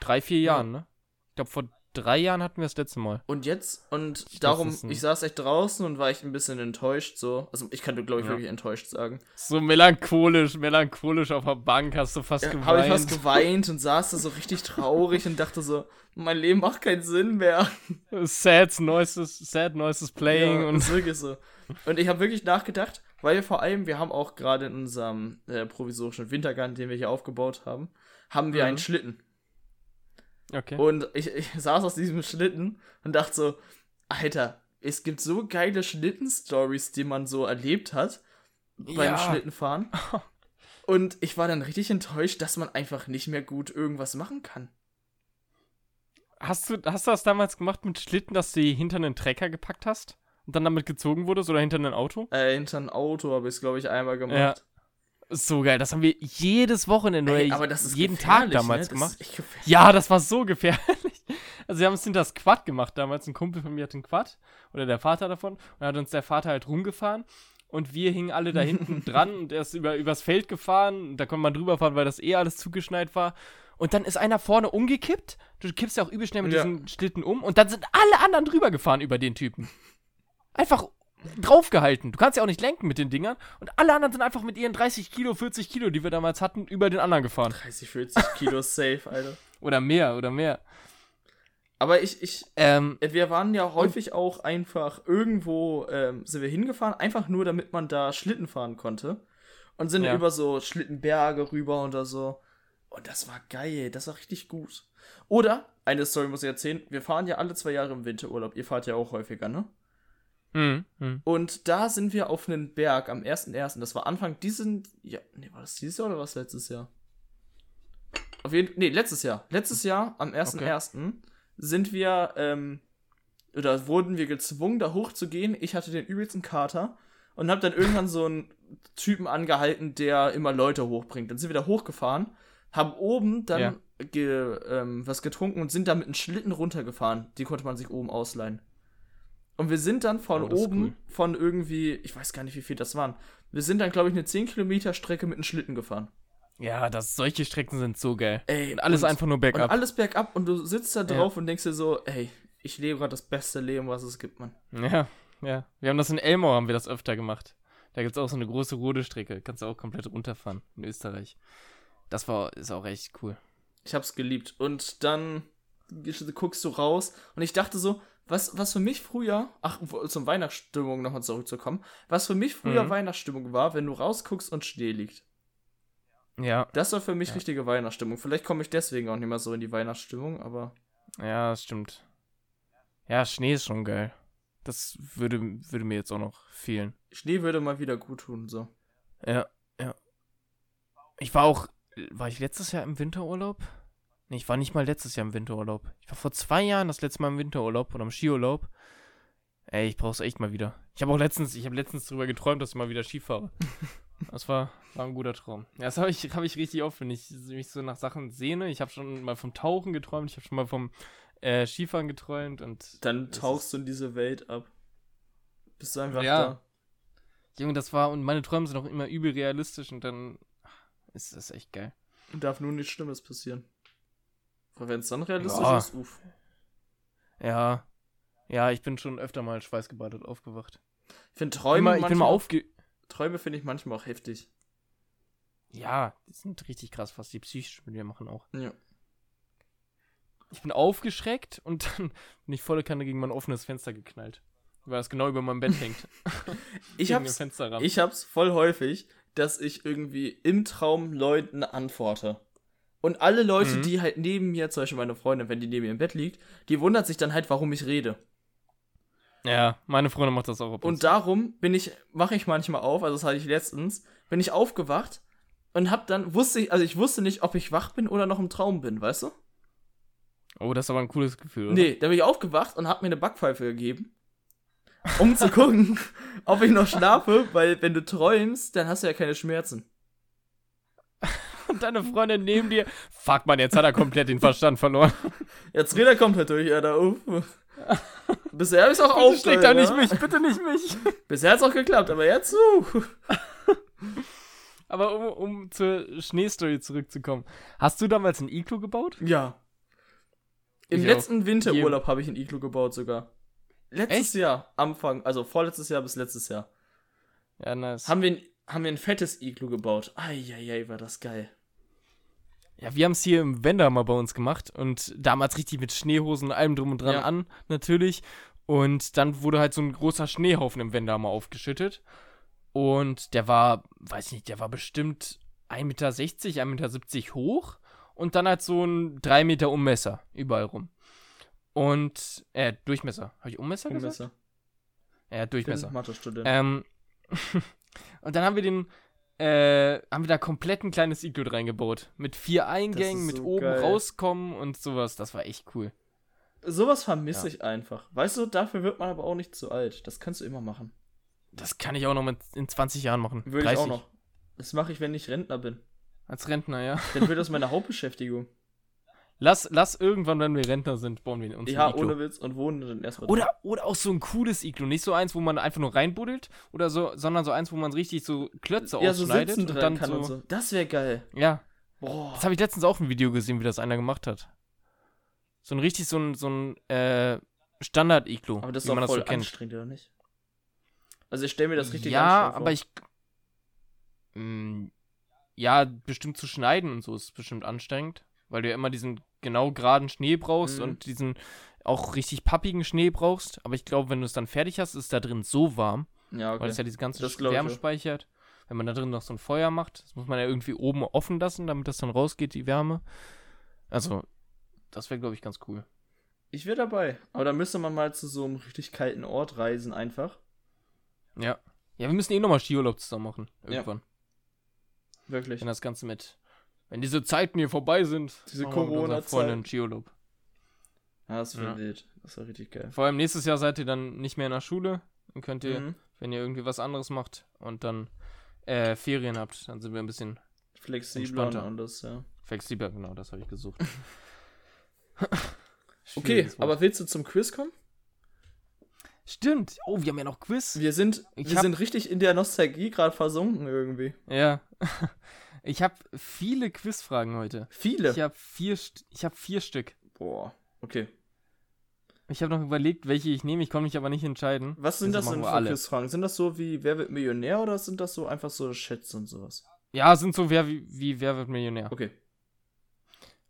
drei, vier Ja. Jahren, ne? Ich glaube, vor drei Jahren hatten wir das letzte Mal. Und jetzt, und Ich- darum, ich saß echt draußen und war echt ein bisschen enttäuscht, so. Also, ich kann, glaube ich, Ja. wirklich enttäuscht sagen. So melancholisch, melancholisch auf der Bank hast du fast Ja, geweint. habe ich fast geweint und saß da so richtig traurig und dachte so, mein Leben macht keinen Sinn mehr. sad noises, sad noises playing ja, und ist wirklich so. Und ich habe wirklich nachgedacht, weil wir vor allem, wir haben auch gerade in unserem äh, provisorischen Wintergarten, den wir hier aufgebaut haben, haben wir Mhm. einen Schlitten. Okay. Und ich, ich [laughs] saß aus diesem Schlitten und dachte so, Alter, es gibt so geile Schlitten-Stories, die man so erlebt hat beim Ja. Schlittenfahren. [laughs] Und ich war dann richtig enttäuscht, dass man einfach nicht mehr gut irgendwas machen kann. Hast du, hast du das damals gemacht mit Schlitten, dass du die hinter einen Trecker gepackt hast und dann damit gezogen wurdest oder hinter ein Auto? Äh, hinter ein Auto habe ich es, glaube ich, einmal gemacht. Ja, So geil, das haben wir jedes Wochenende Ey, oder aber das ist jeden Tag gefährlich, damals ne? Gemacht. Ja, das war so gefährlich. [laughs] Also wir haben es hinter das Quad gemacht damals. Ein Kumpel von mir hat ein Quad oder der Vater davon und hat uns der Vater halt rumgefahren und wir hingen alle da hinten [laughs] dran und er ist über, übers Feld gefahren und da konnte man drüber fahren, weil das eh alles zugeschneit war. Und dann ist einer vorne umgekippt. Du kippst ja auch übel schnell mit Ja. diesen Schlitten um und dann sind alle anderen drüber gefahren über den Typen. Einfach draufgehalten. Du kannst ja auch nicht lenken mit den Dingern. Und alle anderen sind einfach mit ihren 30 Kilo, 40 Kilo, die wir damals hatten, über den anderen gefahren. 30, 40 Kilo [laughs] safe, Alter. Oder mehr, oder mehr. Aber ich, ich, Ähm, wir waren ja häufig auch einfach irgendwo, ähm, sind wir hingefahren, einfach nur damit man da Schlitten fahren konnte. Und sind Ja. über so Schlittenberge rüber oder so. Und das war geil, das war richtig gut. Oder, eine Story muss ich erzählen, wir fahren ja alle zwei Jahre im Winterurlaub. Ihr fahrt ja auch häufiger, ne? Mhm. Mhm. Und da sind wir auf einen Berg am 1.1. Das war Anfang diesen. Ja, nee, war das dieses Jahr oder was letztes Jahr? Auf jeden Nee, letztes Jahr. Letztes Jahr, am 1.1. sind wir, ähm, oder wurden wir gezwungen, da hochzugehen. Ich hatte den übelsten Kater und hab dann irgendwann so einen Typen angehalten, der immer Leute hochbringt. Dann sind wir da hochgefahren, haben oben dann Ja. ge, ähm, was getrunken und sind dann mit einem Schlitten runtergefahren. Die konnte man sich oben ausleihen. Und wir sind dann von Oh, oben, cool. von irgendwie, ich weiß gar nicht, wie viel das waren. Wir sind dann, glaube ich, eine 10 Kilometer Strecke mit einem Schlitten gefahren. Ja, das, solche Strecken sind so geil. Ey, Und alles und, einfach nur Und bergab. alles bergab und du sitzt da Ja. drauf und denkst dir so, ey, ich lebe gerade das beste Leben, was es gibt, Mann. Ja, ja. Wir haben das in Elmau, haben wir das öfter gemacht. Da gibt es auch so eine große Rodestrecke. Kannst du auch komplett runterfahren in Österreich. Das war, ist auch echt cool. Ich hab's geliebt. Und dann guckst du raus und ich dachte so, was, was für mich früher, ach, zum Weihnachtsstimmung nochmal zurückzukommen, was für mich früher Mhm. Weihnachtsstimmung war, wenn du rausguckst und Schnee liegt. Ja, Das war für mich Ja. richtige Weihnachtsstimmung. Vielleicht komme ich deswegen auch nicht mehr so in die Weihnachtsstimmung, aber ja, das stimmt. Ja, Schnee ist schon geil. Das würde, würde mir jetzt auch noch fehlen. Schnee würde mal wieder gut tun, so. Ja, ja. Ich war auch, war ich letztes Jahr im Winterurlaub? Nee, ich war nicht mal letztes Jahr im Winterurlaub. Ich war vor zwei Jahren das letzte Mal im Winterurlaub oder im Skiurlaub. Ey, ich brauch's echt mal wieder. Ich habe auch letztens, ich habe letztens drüber geträumt, dass ich mal wieder Ski fahre. [laughs] Das war, war ein guter Traum. Ja, das habe ich, hab ich richtig oft, wenn ich mich so nach Sachen sehne. Ich habe schon mal vom Tauchen geträumt, ich habe schon mal vom äh, Skifahren geträumt und Dann tauchst du in diese Welt ab. Bist du einfach Ja. da. Junge, das war, und meine Träume sind auch immer übel realistisch und dann ist das echt geil. Und darf nur nichts Schlimmes passieren. Wenn es dann realistisch Ja. ist, uff. Ja. Ja, ich bin schon öfter mal schweißgebadet aufgewacht. Ich finde Träume ich bin mal manchmal- aufge. Träume finde ich manchmal auch heftig. Ja, die sind richtig krass, was die psychisch mit mir machen auch. Ja. Ich bin aufgeschreckt und dann [laughs] bin ich volle Kanne gegen mein offenes Fenster geknallt. Weil es genau über meinem Bett hängt. [laughs] Ich hab's, ich hab's voll häufig, dass ich irgendwie im Traum Leuten antworte. Und alle Leute, Mhm. die halt neben mir, zum Beispiel meine Freundin, wenn die neben mir im Bett liegt, die wundert sich dann halt, warum ich rede. ja, meine Freundin macht das auch ab Und darum bin ich, mache ich manchmal auf, also das hatte ich letztens, bin ich aufgewacht und hab dann, wusste ich, also ich wusste nicht, ob ich wach bin oder noch im Traum bin, weißt du? Oh, das ist aber ein cooles Gefühl, oder? Nee, da bin ich aufgewacht und hab mir eine Backpfeife gegeben, um zu gucken, [laughs] ob ich noch schlafe, weil wenn du träumst, dann hast du ja keine Schmerzen. Und deine Freundin neben dir. Fuck, man, jetzt hat er komplett den Verstand verloren. Jetzt dreht er komplett durch, Alter. Uff. Bisher hab ich's auch Bitte schlägt aufgeholt, nicht mich, bitte nicht mich. Bisher hat's auch geklappt, aber jetzt, uh. [laughs] Aber um, um zur Schneestory zurückzukommen. Hast du damals ein Iglu gebaut? Ja. Im Ich letzten Winterurlaub habe ich ein Iglu gebaut sogar. Letztes Echt? Jahr, Anfang, also vorletztes Jahr bis letztes Jahr. Ja, nice. Haben wir ein, haben wir ein fettes Iglu gebaut. Eieiei, war das geil. Ja, wir haben es hier im Wender mal bei uns gemacht und damals richtig mit Schneehosen und allem drum und dran Ja. an, natürlich. Und dann wurde halt so ein großer Schneehaufen im Wender mal aufgeschüttet. Und der war, weiß nicht, der war bestimmt 1,60 Meter, 1,70 Meter hoch und dann halt so ein 3 Meter Ummesser überall rum. Und, äh, Durchmesser. Habe ich Ummesser gesagt? Messer. Ja, Durchmesser. Mathe-Student. Ähm, [laughs] und dann haben wir den, äh, haben wir da komplett ein kleines Iglu reingebaut. Mit vier Eingängen, mit so oben geil. rauskommen und sowas. Das war echt cool. Sowas vermisse Ja. ich einfach. Weißt du, dafür wird man aber auch nicht zu alt. Das kannst du immer machen. Das kann ich auch noch mit in 20 Jahren machen. Würde ich auch noch. Das mache ich, wenn ich Rentner bin. Als Rentner, ja. Dann wird das meine [laughs] Hauptbeschäftigung. Lass, lass irgendwann, wenn wir Rentner sind, bauen wir uns ja, ein Iglu. ohne Witz und wohnen dann erstmal. Oder, oder auch so ein cooles Iglu. Nicht so eins, wo man einfach nur reinbuddelt, oder so, sondern so eins, wo man richtig so Klötze ja, so ausschneidet sitzen und dann so, und so. Das wäre geil. Ja, Boah. das habe ich letztens auch ein Video gesehen, wie das einer gemacht hat. So ein richtig so ein, so ein äh, Standard-Iglu, Aber das ist man das voll so kennt. anstrengend, oder nicht? Also ich stelle mir das richtig ja, vor. aber ich. Mh, ja, bestimmt zu schneiden und so ist bestimmt anstrengend, weil du ja immer diesen genau geraden Schnee brauchst Mhm. und diesen auch richtig pappigen Schnee brauchst. Aber ich glaube, wenn du es dann fertig hast, ist da drin so warm, Ja, okay. weil es ja diese ganze Wärme speichert. Wenn man da drin noch so ein Feuer macht, das muss man ja irgendwie oben offen lassen, damit das dann rausgeht, die Wärme. Also, das wäre, glaube ich, ganz cool. Ich wäre dabei. Aber da müsste man mal zu so einem richtig kalten Ort reisen einfach. Ja. Ja, wir müssen eh nochmal Skiurlaub zusammen machen. Ja. Irgendwann. Wirklich. Wenn das Ganze mit. Wenn diese Zeiten hier vorbei sind. Diese machen wir mit unserer Corona-Zeit. Freundin Skiurlaub. Ja, das wäre Ja. wild. Das wäre richtig geil. Vor allem nächstes Jahr seid ihr dann nicht mehr in der Schule. Dann könnt ihr, Mhm. wenn ihr irgendwie was anderes macht und dann äh, Ferien habt, dann sind wir ein bisschen Flexibler und alles, ja. flexibler. Genau, das habe ich gesucht. [laughs] Okay, aber willst du zum Quiz kommen? Stimmt. Oh, wir haben ja noch Quiz. Wir sind, Ich wir hab- sind richtig in der Nostalgie gerade versunken irgendwie. Ja. Ich habe viele Quizfragen heute. Viele. Ich habe vier, ich hab vier Stück. Boah. Okay. Ich habe noch überlegt, welche ich nehme. Ich konnte mich aber nicht entscheiden. Was sind Also das denn für alle. Quizfragen? Sind das so wie Wer wird Millionär oder sind das so einfach so Schätze und sowas? Ja, sind so wer wie, wie Wer wird Millionär. Okay.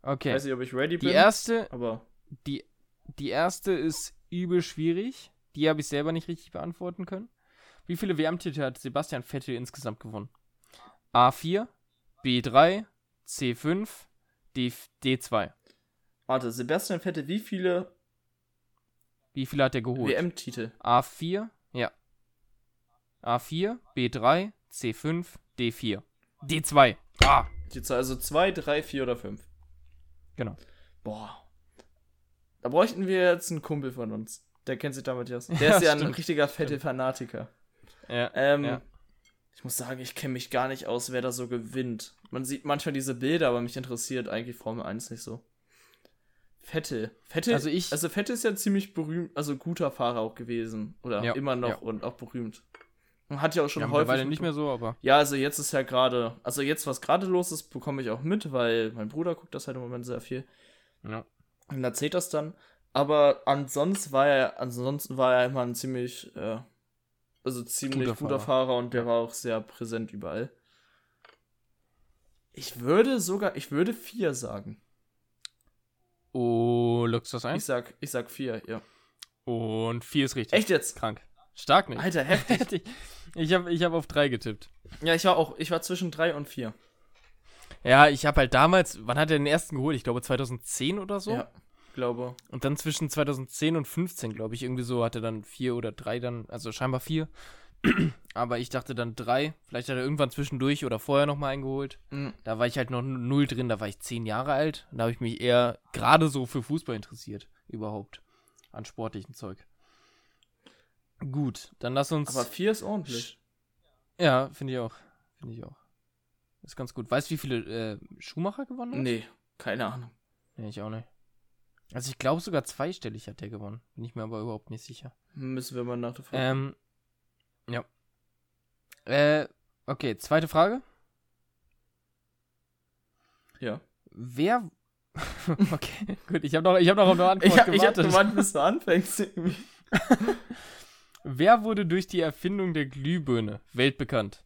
Okay. Ich weiß nicht, ob ich ready bin. Die erste, aber die, die erste ist übel schwierig. Die habe ich selber nicht richtig beantworten können. Wie viele WM-Titel hat Sebastian Vettel insgesamt gewonnen? A4, B3, C5, D, D2. warte, Sebastian Vettel, wie viele Wie viele hat er geholt? WM-Titel? A4, ja. A4, B3, C5, D4. D2. Ah, Die Zahl, also zwei, drei, vier oder fünf. genau. Boah. Da bräuchten wir jetzt einen Kumpel von uns. Der kennt sich damit aus. [laughs] Der Ja, ist ja ein stimmt. richtiger Vettel-Fanatiker. Ja, Ähm, Ja. Ich muss sagen, ich kenne mich gar nicht aus, wer da so gewinnt. Man sieht manchmal diese Bilder, aber mich interessiert eigentlich Formel 1 nicht so. Vettel. Vettel, Also ich- also Vettel ist ja ziemlich berühmt, also guter Fahrer auch gewesen. Oder Ja, immer noch ja. und auch berühmt. Und hat ja auch schon ja häufig. nicht mehr so, aber Ja, also jetzt ist ja gerade, also jetzt, was gerade los ist, bekomme ich auch mit, weil mein Bruder guckt das halt im Moment sehr viel. ja. Und erzählt das dann. Aber ansonsten war er, ansonsten war er immer ein ziemlich, äh, also ziemlich Guter guter, Fahrer. und der war auch sehr präsent überall. Ich würde sogar, ich würde vier sagen. Oh, lockst du das ein? Ich sag, ich sag vier, ja. Und vier ist richtig. Echt jetzt? Krank. Stark nicht. Alter, heftig. [laughs] Ich habe ich hab auf drei getippt. ja, ich war auch, ich war zwischen drei und vier. Ja, ich habe halt damals, wann hat er den ersten geholt? Ich glaube 2010 oder so. Ja, glaube. Und dann zwischen 2010 und 15, glaube ich, irgendwie so hat er dann vier oder drei dann, also scheinbar vier. [clears throat] Aber ich dachte dann drei. Vielleicht hat er irgendwann zwischendurch oder vorher nochmal eingeholt. Mhm. Da war ich halt noch null drin, da war ich zehn Jahre alt. Und da habe ich mich eher gerade so für Fußball interessiert. Überhaupt. An sportlichen Zeug. Gut, dann lass uns. Aber vier ist ordentlich. ja, finde ich auch. Finde ich auch. Ist ganz gut. Weißt du, wie viele äh, Schumacher gewonnen hat? Nee, keine Ahnung. Nee, ich auch nicht. Also ich glaube sogar zweistellig hat der gewonnen. Bin ich mir aber überhaupt nicht sicher. Müssen wir mal nach der Frage. Ähm, ja. Äh, okay, zweite Frage. Ja. Wer. [laughs] okay, gut, ich habe noch, ich hab noch auf eine [laughs] Antwort Ich, hab- ich hab gewartet. gewartet, bis du anfängst. [laughs] Wer wurde durch die Erfindung der Glühbirne weltbekannt?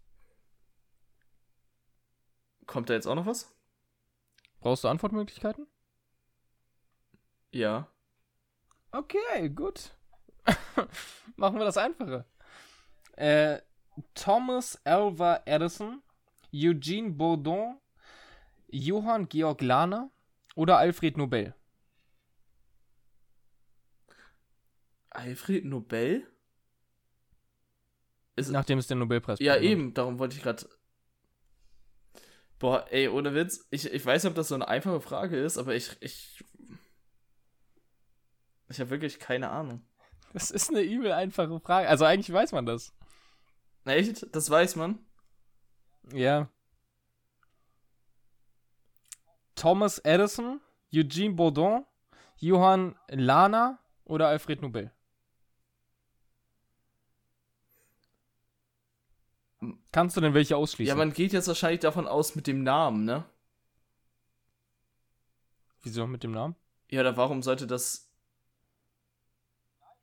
Kommt da jetzt auch noch was? Brauchst du Antwortmöglichkeiten? Ja. Okay, gut. [laughs] Machen wir das einfacher. Äh, Thomas Alva Edison, Eugene Bourdon, Johann Georg Lahner oder Alfred Nobel? Alfred Nobel? Ist, Nachdem es den Nobelpreis ja, bekommen hat. eben, darum wollte ich gerade. Boah, ey, ohne Witz, ich, ich weiß nicht, ob das so eine einfache Frage ist, aber ich. Ich, ich habe wirklich keine Ahnung. Das ist eine übel einfache Frage. Also eigentlich weiß man das. Echt? Das weiß man? Ja. Thomas Edison, Eugene Bourdon, Johann Lahner oder Alfred Nobel? Kannst du denn welche ausschließen? Ja, man geht jetzt wahrscheinlich davon aus mit dem Namen, ne? Wieso mit dem Namen? Ja, oder warum sollte das.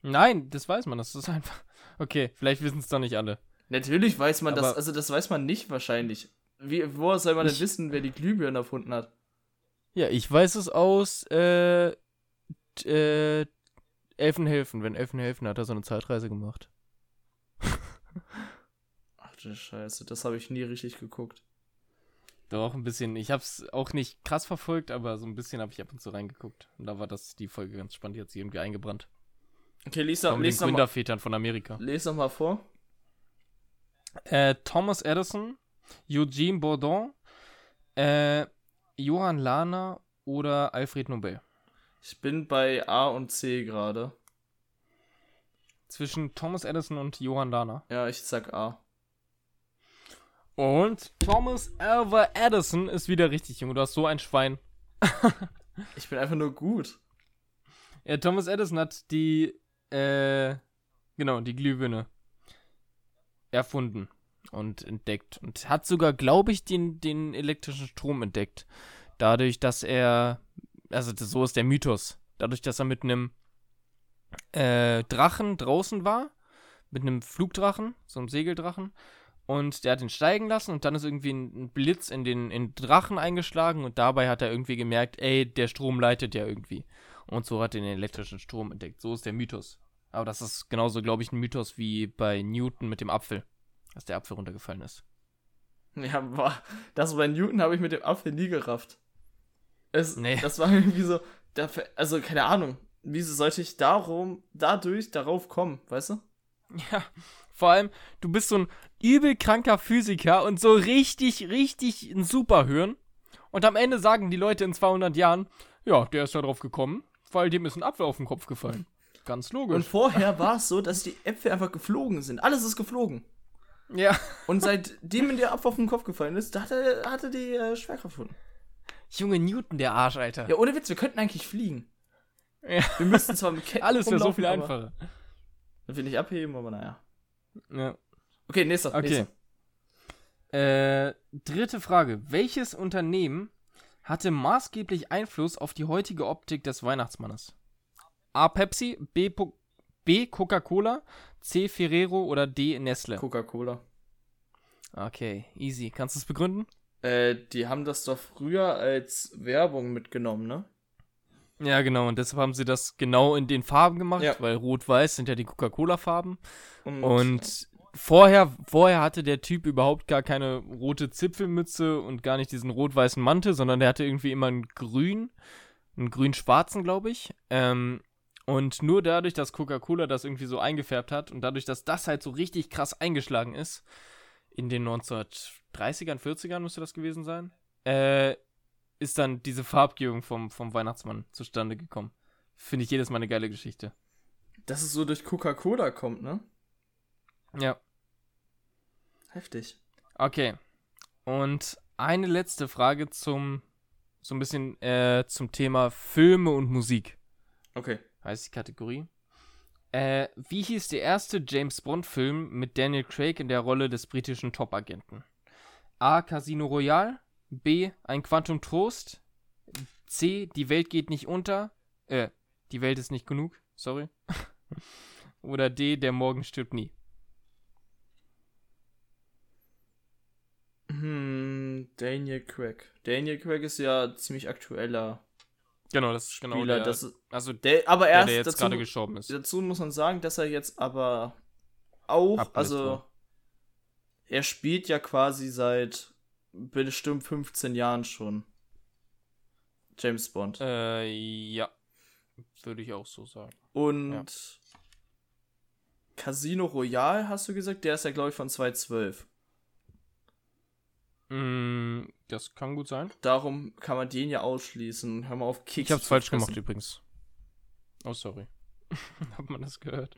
Nein, das weiß man. Das ist einfach. Okay, vielleicht wissen es doch nicht alle. Natürlich weiß man das, Aber- also das weiß man nicht wahrscheinlich. Wie, woher soll man denn wissen, wer die Glühbirne erfunden hat? Ja, ich weiß es aus äh, äh, Elfenhelfen. Wenn Elfenhelfen hat er so eine Zeitreise gemacht. [laughs] Ach du Scheiße, das habe ich nie richtig geguckt. Doch, ein bisschen. Ich hab's auch nicht krass verfolgt, aber so ein bisschen habe ich ab und zu reingeguckt. Und da war das die Folge ganz spannend, die hat sie irgendwie eingebrannt. Okay, lies doch, Von den lies doch, mal, Gründervätern von Amerika. lies doch mal vor. Äh, Thomas Edison, Eugene Bourdon, äh, Johann Lahner oder Alfred Nobel. Ich bin bei A und C gerade. Zwischen Thomas Edison und Johann Lahner. Ja, ich sag A. Und Thomas Alva Edison ist wieder richtig, Junge. Du hast so ein Schwein. [laughs] Ich bin einfach nur gut. Ja, Thomas Edison hat die, äh, genau, die Glühbirne erfunden und entdeckt. Und hat sogar, glaube ich, den, den elektrischen Strom entdeckt. Dadurch, dass er, also so ist der Mythos, dadurch, dass er mit einem äh, Drachen draußen war, mit einem Flugdrachen, so einem Segeldrachen, und der hat ihn steigen lassen und dann ist irgendwie ein, ein Blitz in den, in den Drachen eingeschlagen und dabei hat er irgendwie gemerkt, ey, der Strom leitet ja irgendwie. Und so hat er den elektrischen Strom entdeckt. So ist der Mythos. Aber das ist genauso, glaube ich, ein Mythos wie bei Newton mit dem Apfel, dass der Apfel runtergefallen ist. Ja, boah, das bei Newton habe ich mit dem Apfel nie gerafft. Es, Nee. Das war irgendwie so, da, also keine Ahnung. Wieso sollte ich darum, dadurch darauf kommen, weißt du? Ja, vor allem, du bist so ein übel kranker Physiker und so richtig, richtig ein Superhirn. Und am Ende sagen die Leute in 200 Jahren, ja, der ist da drauf gekommen, weil dem ist ein Apfel auf den Kopf gefallen. Ganz Und logisch. vorher war es so, dass die Äpfel einfach geflogen sind. Alles ist geflogen. ja. Und seitdem der Apfel auf den Kopf gefallen ist, da hat er, die äh, Schwerkraft gefunden. Junge Newton, der Arsch, Alter. Ja, ohne Witz, wir könnten eigentlich fliegen. Ja. Wir müssten zwar mit Ketten Alles wäre so viel einfacher. Dann will ich abheben, aber naja. Ja. Okay, nächster. Okay. Äh, dritte Frage. Welches Unternehmen hatte maßgeblich Einfluss auf die heutige Optik des Weihnachtsmannes? A. Pepsi, B. Po B. Coca-Cola, C. Ferrero oder D. Nestle? Coca-Cola. Okay, easy. Kannst du es begründen? Äh, die haben das doch früher als Werbung mitgenommen, ne? Ja, genau. Und deshalb haben sie das genau in den Farben gemacht, Ja. weil Rot-Weiß sind ja die Coca-Cola-Farben. Und, Und vorher, vorher hatte der Typ überhaupt gar keine rote Zipfelmütze und gar nicht diesen rot-weißen Mantel, sondern der hatte irgendwie immer einen grün, einen grün-schwarzen, glaube ich. Ähm, und nur dadurch, dass Coca-Cola das irgendwie so eingefärbt hat und dadurch, dass das halt so richtig krass eingeschlagen ist, in den 1930ern, 40ern müsste das gewesen sein, äh, ist dann diese Farbgebung vom, vom Weihnachtsmann zustande gekommen. Finde ich jedes Mal eine geile Geschichte. dass es so durch Coca-Cola kommt, ne? Ja. Heftig. Okay. Und eine letzte Frage zum so ein bisschen äh, zum Thema Filme und Musik. Okay. Heißt die Kategorie. Äh, wie hieß der erste James Bond-Film mit Daniel Craig in der Rolle des britischen Top-Agenten? A. Casino Royale, B. Ein Quantum Trost. C. Die Welt geht nicht unter. Äh, die Welt ist nicht genug. Sorry. [laughs] Oder D. Der Morgen stirbt nie. Hm, Daniel Craig. Daniel Craig ist ja ziemlich aktueller Genau, das ist genau Spieler. der, das ist, also der, aber der, erst der jetzt dazu, gerade gestorben ist. dazu muss man sagen, dass er jetzt aber auch, Abgelöst also er spielt ja quasi seit bestimmt 15 Jahren schon James Bond. Äh, ja. Würde ich auch so sagen. Und ja. Casino Royale, hast du gesagt, der ist ja, glaube ich, von 2012. Mm, das kann gut sein. Darum kann man den ja ausschließen. Hör mal auf Kicks. Ich hab's falsch fressen. gemacht übrigens. Oh, sorry. [laughs] Hat man das gehört?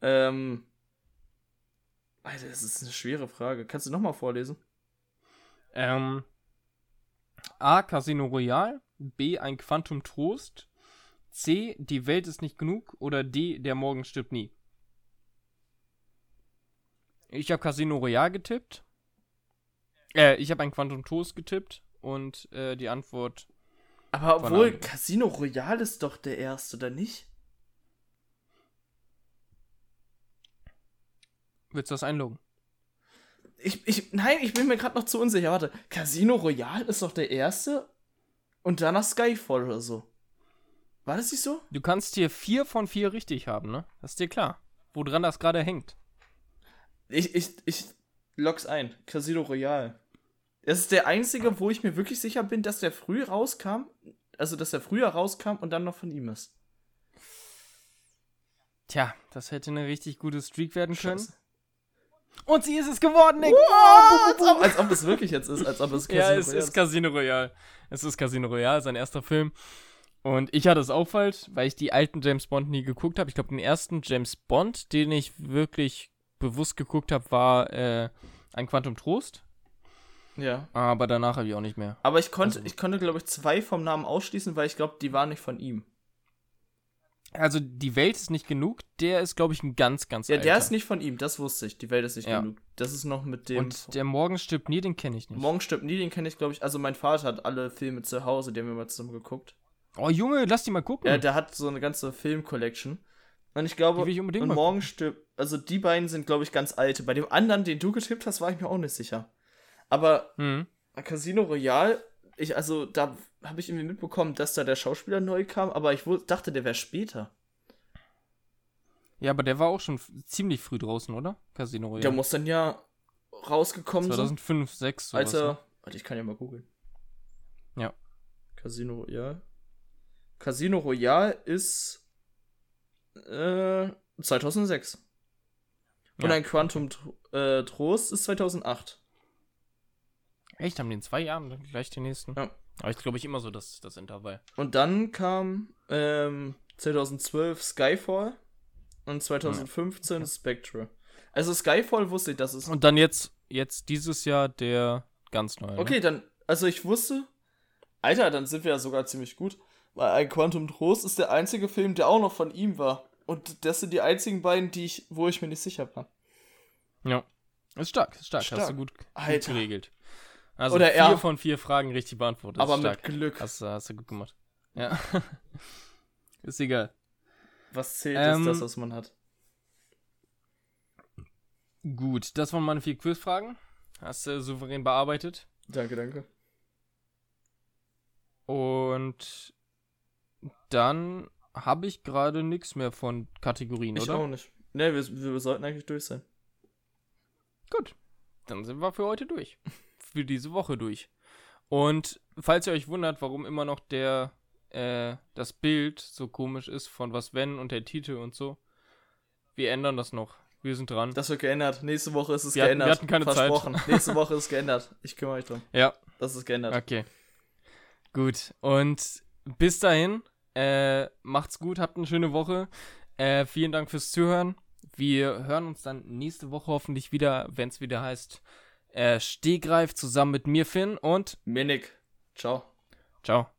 Ähm. Alter, das ist eine schwere Frage. Kannst du nochmal vorlesen? Ähm, A. Casino Royale. B. Ein Quantum Trost. C. Die Welt ist nicht genug. Oder D. Der Morgen stirbt nie. Ich habe Casino Royale getippt. Äh, ich habe ein Quantum Trost getippt. Und äh, die Antwort. Aber obwohl. Casino Royale ist doch der erste, oder nicht? Willst du das einloggen? Ich, ich, nein, ich bin mir gerade noch zu unsicher. Warte, Casino Royale ist doch der erste und danach Skyfall oder so. War das nicht so? Du kannst hier vier von vier richtig haben, ne? Das ist dir klar. Woran das gerade hängt. Ich, ich, ich log's ein. Casino Royale. Das ist der einzige, wo ich mir wirklich sicher bin, dass der früh rauskam. Also, dass der früher rauskam und dann noch von ihm ist. Tja, das hätte eine richtig gute Streak werden können. Und sie ist es geworden, Nick! Als ob, als ob es wirklich jetzt ist, als ob es [laughs] ja, es Royale ist Casino Royale. Es ist Casino Royale, sein erster Film. Und ich hatte es auch falsch, weil ich die alten James Bond nie geguckt habe. Ich glaube, den ersten James Bond, den ich wirklich bewusst geguckt habe, war äh, ein Quantum Trost. Ja. Aber danach habe ich auch nicht mehr. Aber ich konnte, Also- ich konnte, glaube ich, zwei vom Namen ausschließen, weil ich glaube, die waren nicht von ihm. Also, die Welt ist nicht genug. Der ist, glaube ich, ein ganz, ganz Ja, der alter. ist nicht von ihm, das wusste ich. Die Welt ist nicht Ja. genug. Das ist noch mit dem. Und der Morgen stirbt nie, den kenne ich nicht. Morgen stirbt nie, den kenne ich, glaube ich. Also, mein Vater hat alle Filme zu Hause, die haben wir mal zusammen geguckt. Oh, Junge, lass die mal gucken. Ja, der hat so eine ganze Film-Collection. Und ich glaube, ich und morgen stirbt. Also, die beiden sind, glaube ich, ganz alte. Bei dem anderen, den du getippt hast, war ich mir auch nicht sicher. Aber Hm. Casino Royale, ich, also, da habe ich irgendwie mitbekommen, dass da der Schauspieler neu kam, aber ich dachte, der wäre später. Ja, aber der war auch schon ziemlich früh draußen, oder? Casino Royale. Der muss dann ja rausgekommen sein. 2005, 6, sowas, Als ne? er. Warte, ich kann ja mal googeln. Ja. Casino Royale. Casino Royale ist äh, 2006. Und Ja. ein Quantum äh, Trost ist 2008. Echt, haben die in zwei Jahren dann gleich den nächsten? Ja. Aber ich glaube ich immer so das, das Intervall. Und dann kam ähm, 2012 Skyfall und 2015 Spectre. Also Skyfall wusste ich, dass es. Und dann jetzt, jetzt dieses Jahr der ganz neue. Okay, dann, also ich wusste, Alter, dann sind wir ja sogar ziemlich gut, weil ein Quantum Trost ist der einzige Film, der auch noch von ihm war. Und das sind die einzigen beiden, die ich, wo ich mir nicht sicher war. Ne? Ja. Ist stark, ist stark. Stark. Hast du gut, gut geregelt. Also Oder vier er- von vier Fragen richtig beantwortet. Aber mit. Glück. Hast, du- hast du gut gemacht. Ja. [laughs] ist egal. Was zählt, Ähm, ist das, was man hat. Gut, das waren meine vier Quizfragen. Hast du souverän bearbeitet. Danke, danke. Und dann habe ich gerade nichts mehr von Kategorien, Ich oder? auch nicht. Ne, wir, wir sollten eigentlich durch sein. Gut. Dann sind wir für heute durch. [laughs] für diese Woche durch. Und falls ihr euch wundert, warum immer noch der, äh, das Bild so komisch ist von was wenn und der Titel und so, wir ändern das noch. Wir sind dran. Das wird geändert. Nächste Woche ist es Wir hatten- geändert. wir hatten keine Zeit. Versprochen. Nächste Woche ist geändert. Ich kümmere mich drum. ja, Das ist geändert. okay. Gut. Und bis dahin, äh, macht's gut, habt eine schöne Woche. Äh, vielen Dank fürs Zuhören. Wir hören uns dann nächste Woche hoffentlich wieder, wenn es wieder heißt, äh, Stehgreif zusammen mit mir, Finn, und Minik. Ciao. ciao.